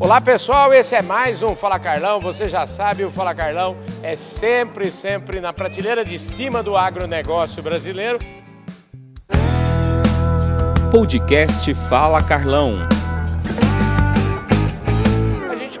Olá pessoal, esse é mais um Fala Carlão. Você já sabe, o Fala Carlão é sempre, sempre na prateleira de cima do agronegócio brasileiro. Podcast Fala Carlão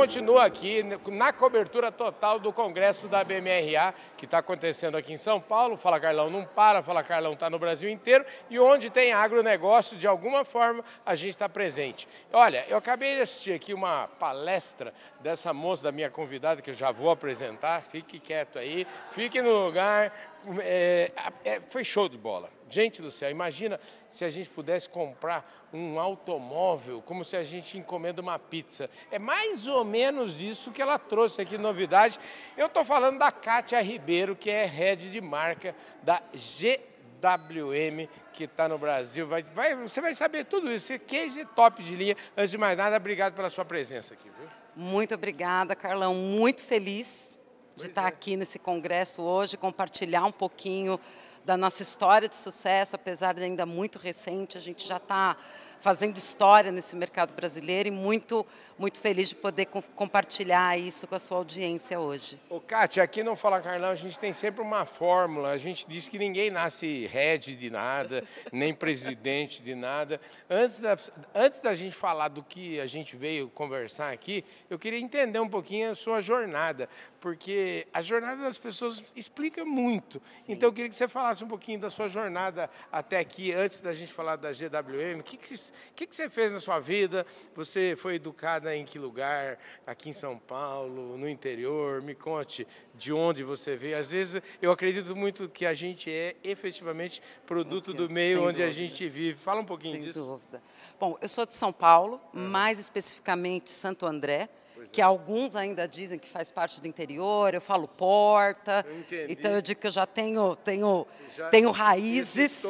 continua aqui na cobertura total do Congresso da BMRA, que está acontecendo aqui em São Paulo. Fala Carlão não para, Fala Carlão está no Brasil inteiro. E onde tem agronegócio, de alguma forma, a gente está presente. Olha, eu acabei de assistir aqui uma palestra dessa moça, da minha convidada, que eu já vou apresentar. Fique quieto aí, fique no lugar. É, é, foi show de bola. Gente do céu, imagina se a gente pudesse comprar um automóvel como se a gente encomenda uma pizza. É mais ou menos isso que ela trouxe aqui, novidade. Eu estou falando da Kátia Ribeiro, que é head de marca da GWM, que está no Brasil. Vai, vai, você vai saber tudo isso. Case top de linha. Antes de mais nada, obrigado pela sua presença aqui. Viu? Muito obrigada, Carlão. Muito feliz de estar aqui nesse congresso hoje, compartilhar um pouquinho da nossa história de sucesso, apesar de ainda muito recente, a gente já está fazendo história nesse mercado brasileiro e muito, muito feliz de poder co compartilhar isso com a sua audiência hoje. Ô, Kátia, aqui no Fala Carlão a gente tem sempre uma fórmula, a gente diz que ninguém nasce head de nada, nem presidente de nada. Antes da, antes da gente falar do que a gente veio conversar aqui, eu queria entender um pouquinho a sua jornada porque a jornada das pessoas explica muito. Sim. Então eu queria que você falasse um pouquinho da sua jornada até aqui, antes da gente falar da GWM. O que, que, que, que você fez na sua vida? Você foi educada em que lugar? Aqui em São Paulo, no interior? Me conte de onde você veio. Às vezes eu acredito muito que a gente é efetivamente produto do meio Sem onde dúvida. a gente vive. Fala um pouquinho Sem disso. Sem dúvida. Bom, eu sou de São Paulo, mais especificamente Santo André que alguns ainda dizem que faz parte do interior, eu falo porta. Eu então eu digo que eu já tenho, tenho, já, tenho raízes.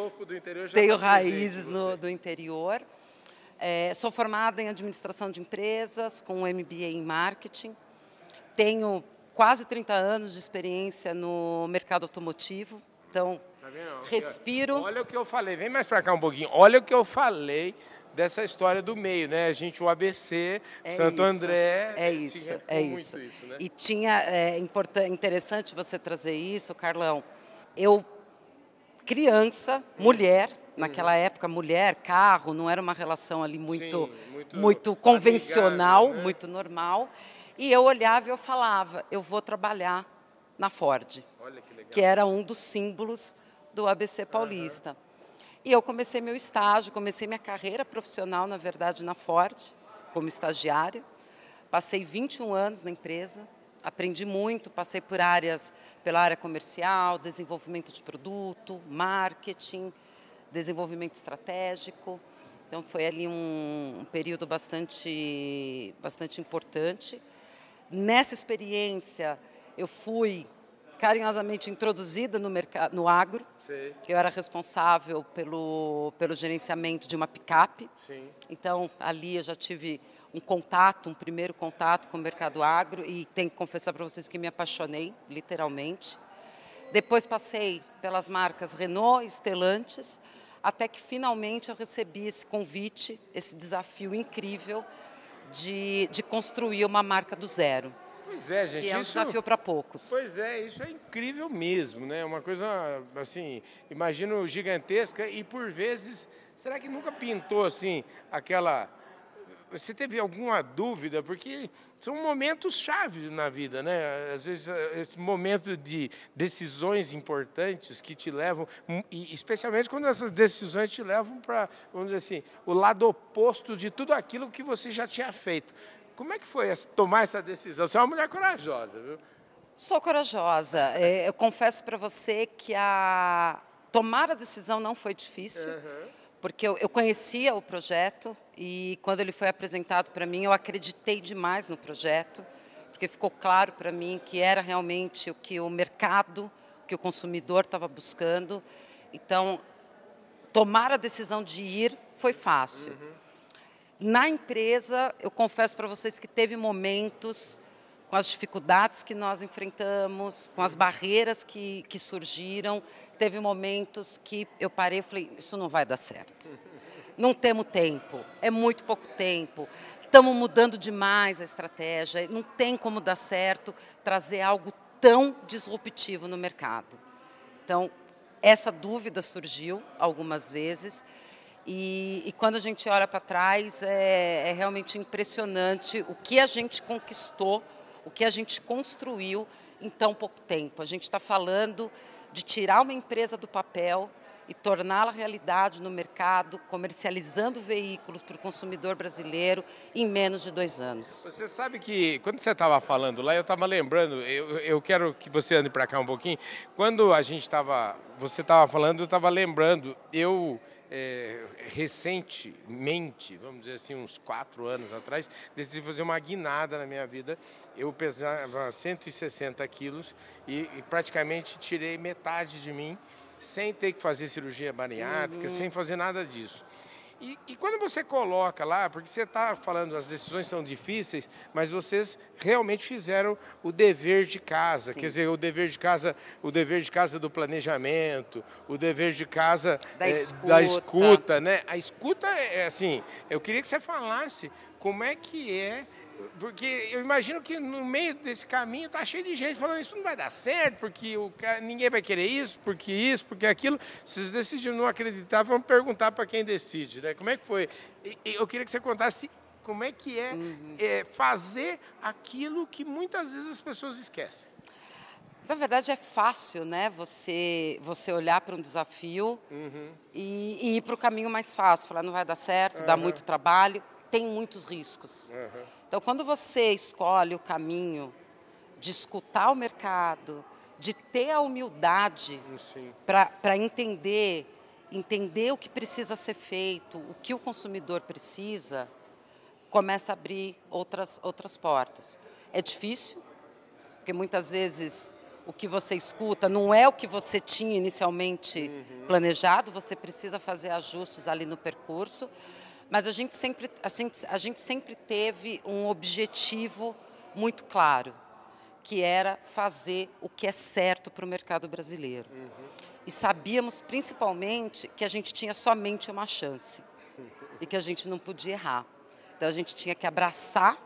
tenho tá raízes no, do interior. É, sou formada em administração de empresas, com um MBA em marketing. Tenho quase 30 anos de experiência no mercado automotivo. Então, tá respiro. Olha o que eu falei, vem mais para cá um pouquinho. Olha o que eu falei dessa história do meio, né? A gente, o ABC, é Santo isso, André. É isso, é isso. isso né? E tinha, é interessante você trazer isso, Carlão. Eu, criança, mulher, naquela uhum. época, mulher, carro, não era uma relação ali muito, Sim, muito, muito, convencional, amigável, né? muito normal. E eu olhava e eu falava, eu vou trabalhar na Ford, que, que, era um dos símbolos do ABC Paulista. Uhum. E eu comecei meu estágio, comecei minha carreira profissional, na verdade, na Ford, como estagiária. Passei 21 anos na empresa, aprendi muito, passei por áreas, pela área comercial, desenvolvimento de produto, marketing, desenvolvimento estratégico. Então foi ali um, um período bastante, bastante importante. Nessa experiência, eu fui carinhosamente introduzida no mercado, no agro. Sim. Eu era responsável pelo pelo gerenciamento de uma picape. Sim. Então ali eu já tive um contato, um primeiro contato com o mercado agro e tenho que confessar para vocês que me apaixonei, literalmente. Depois passei pelas marcas Renault e Stellantis, até que finalmente eu recebi esse convite, esse desafio incrível de, de construir uma marca do zero. Pois é, gente. Que é um isso, desafio para poucos. Pois é, isso é incrível mesmo, né? Uma coisa, assim, imagino gigantesca e por vezes, será que nunca pintou, assim, aquela... Você teve alguma dúvida? Porque são momentos chaves na vida, né? Às vezes, esse momento de decisões importantes que te levam, e especialmente quando essas decisões te levam para, vamos dizer assim, o lado oposto de tudo aquilo que você já tinha feito. Como é que foi tomar essa decisão? Você é uma mulher corajosa, viu? Sou corajosa. É, eu confesso para você que a tomar a decisão não foi difícil, uhum. porque eu, eu, conhecia o projeto e quando ele foi apresentado para mim, eu acreditei demais no projeto, porque ficou claro para mim que era realmente o que o mercado, o que o consumidor estava buscando. Então, tomar a decisão de ir foi fácil. Uhum. Na empresa, eu confesso para vocês que teve momentos com as dificuldades que nós enfrentamos, com as barreiras que, que surgiram, teve momentos que eu parei e falei, isso não vai dar certo. Não temos tempo, é muito pouco tempo. estamos mudando demais a estratégia, não tem como dar certo trazer algo tão disruptivo no mercado. Então, essa dúvida surgiu algumas vezes. E, e quando a gente olha para trás, é, é realmente impressionante o que a gente conquistou, o que a gente construiu em tão pouco tempo. A gente está falando de tirar uma empresa do papel e torná-la realidade no mercado, comercializando veículos para o consumidor brasileiro em menos de dois anos. Você sabe que, quando você estava falando lá, eu estava lembrando, eu, eu quero que você ande para cá um pouquinho, quando a gente estava, você estava falando, eu estava lembrando, eu é, recentemente, vamos dizer assim, uns quatro anos atrás, decidi fazer uma guinada na minha vida. Eu pesava 160 quilos e, e praticamente tirei metade de mim sem ter que fazer cirurgia bariátrica, uhum. sem fazer nada disso. E, e, quando você coloca lá, porque você está falando, as decisões são difíceis, mas vocês realmente fizeram o dever de casa, Sim. quer dizer, o dever de casa, o dever de casa do planejamento, o dever de casa da, é, escuta. da escuta, né? A escuta é, é assim, eu queria que você falasse como é que é porque eu imagino que no meio desse caminho tá cheio de gente falando isso não vai dar certo, porque o cara, ninguém vai querer isso, porque isso, porque aquilo. Se vocês decidiram não acreditar, vamos perguntar para quem decide, né? Como é que foi? Eu queria que você contasse como é que é, uhum. é, fazer aquilo que muitas vezes as pessoas esquecem. Na verdade é fácil, né? Você você olhar para um desafio uhum. e, e, ir para o caminho mais fácil, falar não vai dar certo, uhum. dá muito trabalho, tem muitos riscos. Uhum. Então, quando você escolhe o caminho de escutar o mercado, de ter a humildade para entender, entender o que precisa ser feito, o que o consumidor precisa, começa a abrir outras, outras portas. É difícil, porque muitas vezes o que você escuta não é o que você tinha inicialmente uhum. planejado, você precisa fazer ajustes ali no percurso. Mas a gente sempre, a gente, a gente sempre teve um objetivo muito claro, que era fazer o que é certo para o mercado brasileiro. Uhum. E sabíamos principalmente que a gente tinha somente uma chance e que a gente não podia errar. Então a gente tinha que abraçar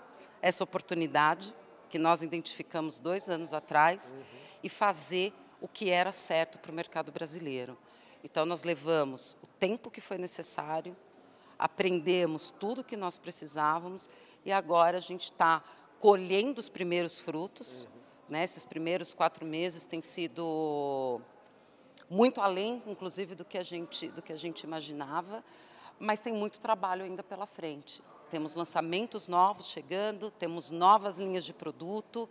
essa oportunidade que nós identificamos dois anos atrás uhum. e fazer o que era certo para o mercado brasileiro. Então nós levamos o tempo que foi necessário, aprendemos tudo o que nós precisávamos e agora a gente está colhendo os primeiros frutos. Uhum. Né? Esses primeiros quatro meses têm sido muito além, inclusive, do que a gente, do que a gente imaginava, mas tem muito trabalho ainda pela frente. Temos lançamentos novos chegando, temos novas linhas de produto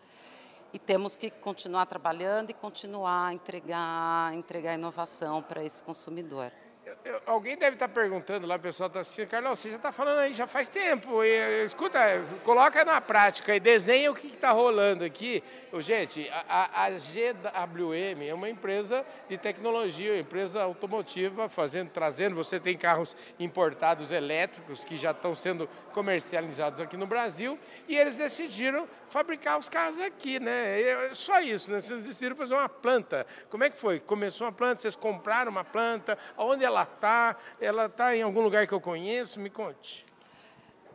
e temos que continuar trabalhando e continuar a entregar, entregar inovação para esse consumidor eu, alguém deve estar perguntando lá, o pessoal está assistindo, Carlos, você já está falando aí já faz tempo. E, escuta, coloca na prática e desenha o que está rolando aqui. Gente, a, a, GWM é uma empresa de tecnologia, uma empresa automotiva, fazendo, trazendo. Você tem carros importados elétricos que já estão sendo comercializados aqui no Brasil e eles decidiram fabricar os carros aqui, né? É só isso, né? Vocês decidiram fazer uma planta. Como é que foi? Começou uma planta, vocês compraram uma planta, onde ela está? Ela está em algum lugar que eu conheço? Me conte.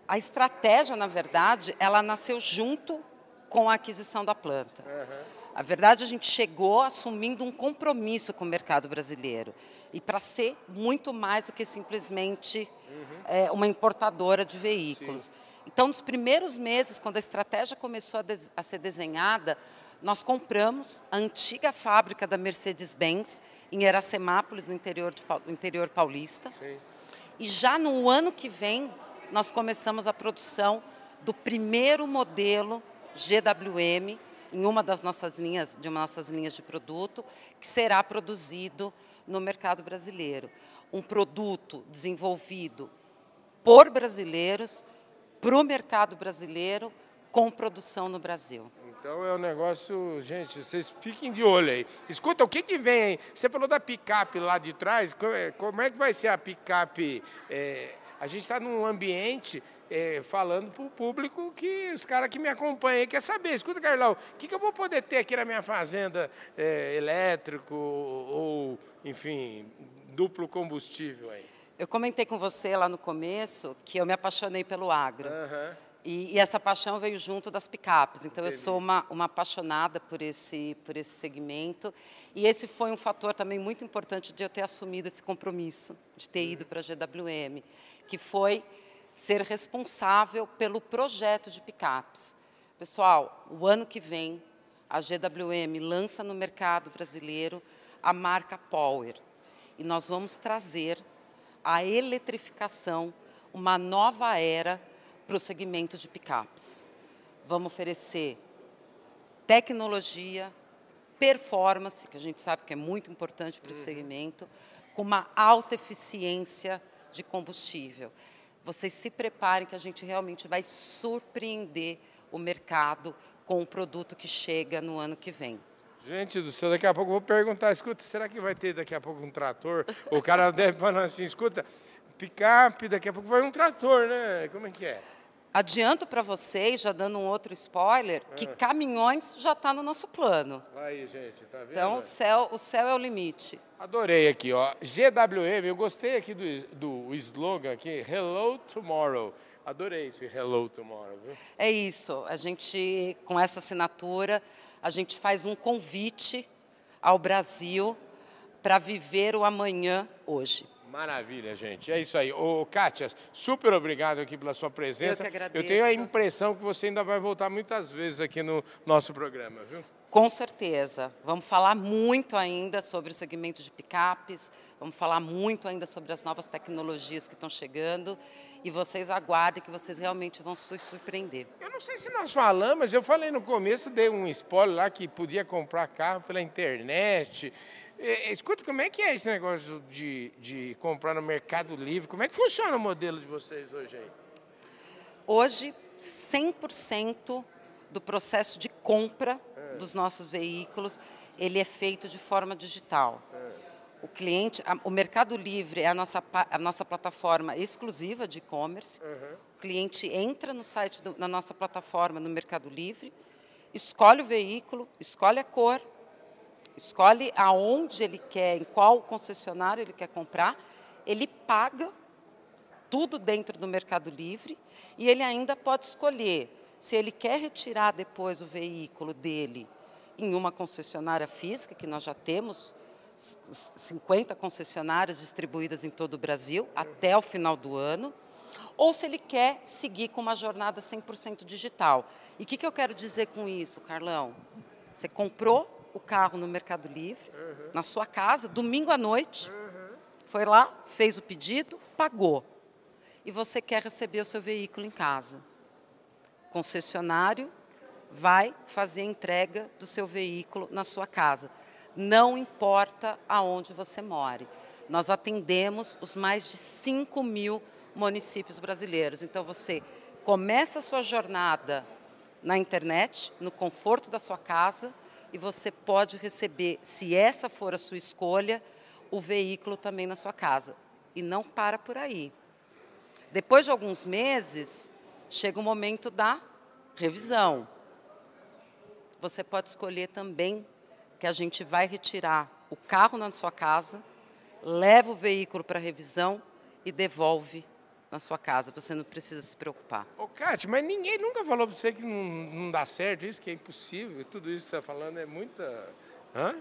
A estratégia, na verdade, ela nasceu junto com a aquisição da planta. Uhum. A verdade, a gente chegou assumindo um compromisso com o mercado brasileiro e para ser muito mais do que simplesmente uhum. é, uma importadora de veículos. Sim. Então, nos primeiros meses, quando a estratégia começou a, a ser desenhada, nós compramos a antiga fábrica da Mercedes-Benz em Iracemápolis, no interior, de, no interior paulista. Sim. E já no ano que vem, nós começamos a produção do primeiro modelo GWM em uma das nossas linhas, de uma das nossas linhas de produto, que será produzido no mercado brasileiro. Um produto desenvolvido por brasileiros, para o mercado brasileiro, com produção no Brasil. Então é um negócio, gente, vocês fiquem de olho aí. Escuta, o que, que vem aí? Você falou da picape lá de trás, como é que vai ser a picape? É, a gente está num ambiente é, falando para o público que os caras que me acompanham quer saber. Escuta, Carlão, o que, que eu vou poder ter aqui na minha fazenda é, elétrico ou, enfim, duplo combustível aí? Eu comentei com você lá no começo que eu me apaixonei pelo agro. Uhum. E, e, essa paixão veio junto das picapes. Então, Entendi. eu sou uma, uma apaixonada por esse, por esse segmento. E esse foi um fator também muito importante de eu ter assumido esse compromisso, de ter ido para a GWM, que foi ser responsável pelo projeto de picapes. Pessoal, o ano que vem, a GWM lança no mercado brasileiro a marca Power. E nós vamos trazer a eletrificação, uma nova era para o segmento de picapes. Vamos oferecer tecnologia, performance, que a gente sabe que é muito importante para esse uhum. segmento, com uma alta eficiência de combustível. Vocês se preparem que a gente realmente vai surpreender o mercado com o produto que chega no ano que vem. Gente do céu, daqui a pouco eu vou perguntar, escuta, será que vai ter daqui a pouco um trator? O cara deve falar assim, escuta, picape, daqui a pouco vai um trator, né? Como é que é? Adianto para vocês, já dando um outro spoiler, que ah. caminhões já está no nosso plano. Aí, gente, tá vendo? Então, o céu, o céu é o limite. Adorei aqui, ó. GWM, eu gostei aqui do, do slogan aqui, Hello Tomorrow. Adorei esse Hello Tomorrow, viu? É isso. A gente, com essa assinatura, a gente faz um convite ao Brasil para viver o amanhã hoje. Maravilha, gente. É isso aí. Ô, Kátia, super obrigado aqui pela sua presença. Eu que agradeço. Eu tenho a impressão que você ainda vai voltar muitas vezes aqui no nosso programa, viu? Com certeza. Vamos falar muito ainda sobre o segmento de picapes, vamos falar muito ainda sobre as novas tecnologias que estão chegando e vocês aguardem que vocês realmente vão se surpreender. Eu não sei se nós falamos, eu falei no começo, dei um spoiler lá que podia comprar carro pela internet. Escuta, como é que é esse negócio de, de comprar no Mercado Livre? Como é que funciona o modelo de vocês hoje aí? Hoje, 100% do processo de compra é. dos nossos veículos, ele é feito de forma digital. É. O cliente, a, o Mercado Livre é a nossa, a nossa plataforma exclusiva de e-commerce. Uhum. O cliente entra no site, do, na nossa plataforma, no Mercado Livre, escolhe o veículo, escolhe a cor, escolhe aonde ele quer, em qual concessionário ele quer comprar, ele paga tudo dentro do Mercado Livre e ele ainda pode escolher se ele quer retirar depois o veículo dele em uma concessionária física, que nós já temos 50 concessionárias distribuídas em todo o Brasil até o final do ano, ou se ele quer seguir com uma jornada 100% digital. E o que, que eu quero dizer com isso, Carlão? Você comprou o carro no Mercado Livre, uhum. na sua casa, domingo à noite. Uhum. Foi lá, fez o pedido, pagou. E você quer receber o seu veículo em casa. Concessionário vai fazer a entrega do seu veículo na sua casa. Não importa aonde você more. Nós atendemos os mais de 5 mil municípios brasileiros. Então você começa a sua jornada na internet, no conforto da sua casa, e você pode receber, se essa for a sua escolha, o veículo também na sua casa. E não para por aí. Depois de alguns meses, chega o momento da revisão. Você pode escolher também que a gente vai retirar o carro na sua casa, leva o veículo para revisão e devolve na sua casa. Você não precisa se preocupar. Ô, Cátia, mas ninguém nunca falou para você que não, não, dá certo, isso que é impossível. Tudo isso que você está falando é muita. Hã?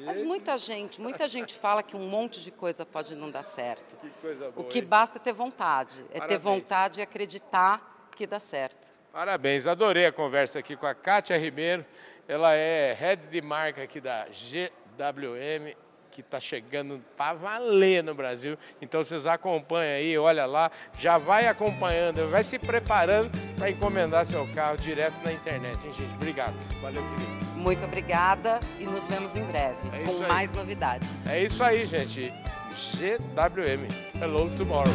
Mas muita gente, muita gente fala que um monte de coisa pode não dar certo. Que coisa boa. O que hein? basta é ter vontade. É Parabéns. ter vontade e acreditar que dá certo. Parabéns, adorei a conversa aqui com a Kátia Ribeiro. Ela é head de marca aqui da GWM que está chegando para valer no Brasil. Então vocês acompanham aí, olha lá, já vai acompanhando, vai se preparando para encomendar seu carro direto na internet, hein, gente? Obrigado. Valeu, querido. Muito obrigada e nos vemos em breve é com mais novidades. É isso aí, gente. GWM. Hello tomorrow.